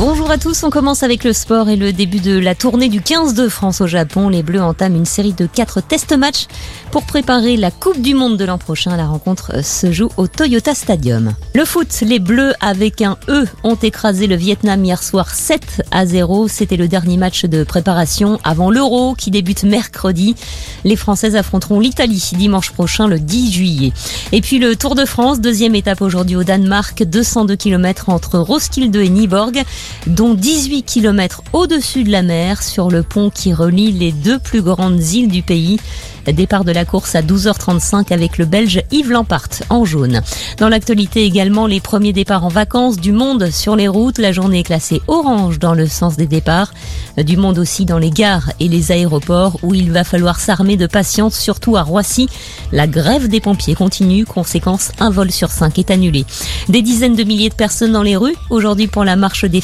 Bonjour à tous, on commence avec le sport et le début de la tournée du 15 de France au Japon. Les Bleus entament une série de quatre test matchs pour préparer la Coupe du Monde de l'an prochain. La rencontre se joue au Toyota Stadium. Le foot, les Bleus avec un E ont écrasé le Vietnam hier soir 7 à 0. C'était le dernier match de préparation avant l'Euro qui débute mercredi. Les Françaises affronteront l'Italie dimanche prochain le 10 juillet. Et puis le Tour de France, deuxième étape aujourd'hui au Danemark, 202 km entre Roskilde et Nyborg dont 18 km au-dessus de la mer sur le pont qui relie les deux plus grandes îles du pays. Départ de la course à 12h35 avec le Belge Yves Lampart en jaune. Dans l'actualité également, les premiers départs en vacances du monde sur les routes. La journée est classée orange dans le sens des départs. Du monde aussi dans les gares et les aéroports où il va falloir s'armer de patience, surtout à Roissy. La grève des pompiers continue. Conséquence, un vol sur cinq est annulé. Des dizaines de milliers de personnes dans les rues. Aujourd'hui pour la marche des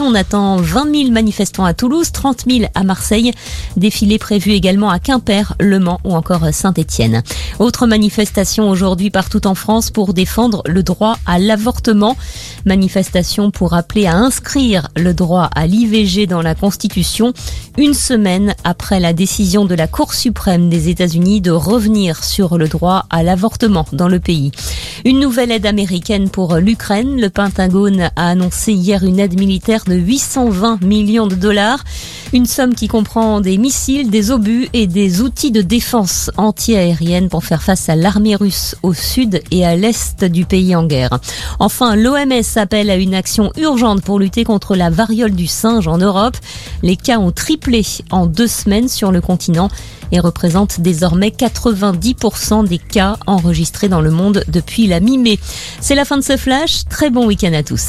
on attend 20 000 manifestants à Toulouse, 30 000 à Marseille. Défilé prévu également à Quimper, Le Mans ou encore Saint-Étienne. Autre manifestation aujourd'hui partout en France pour défendre le droit à l'avortement. Manifestation pour appeler à inscrire le droit à l'IVG dans la Constitution une semaine après la décision de la Cour suprême des États-Unis de revenir sur le droit à l'avortement dans le pays. Une nouvelle aide américaine pour l'Ukraine. Le Pentagone a annoncé hier une aide militaire de 820 millions de dollars. Une somme qui comprend des missiles, des obus et des outils de défense anti-aérienne pour faire face à l'armée russe au sud et à l'est du pays en guerre. Enfin, l'OMS appelle à une action urgente pour lutter contre la variole du singe en Europe. Les cas ont triplé en deux semaines sur le continent et représentent désormais 90% des cas enregistrés dans le monde depuis C'est la fin de ce flash. Très bon week-end à tous.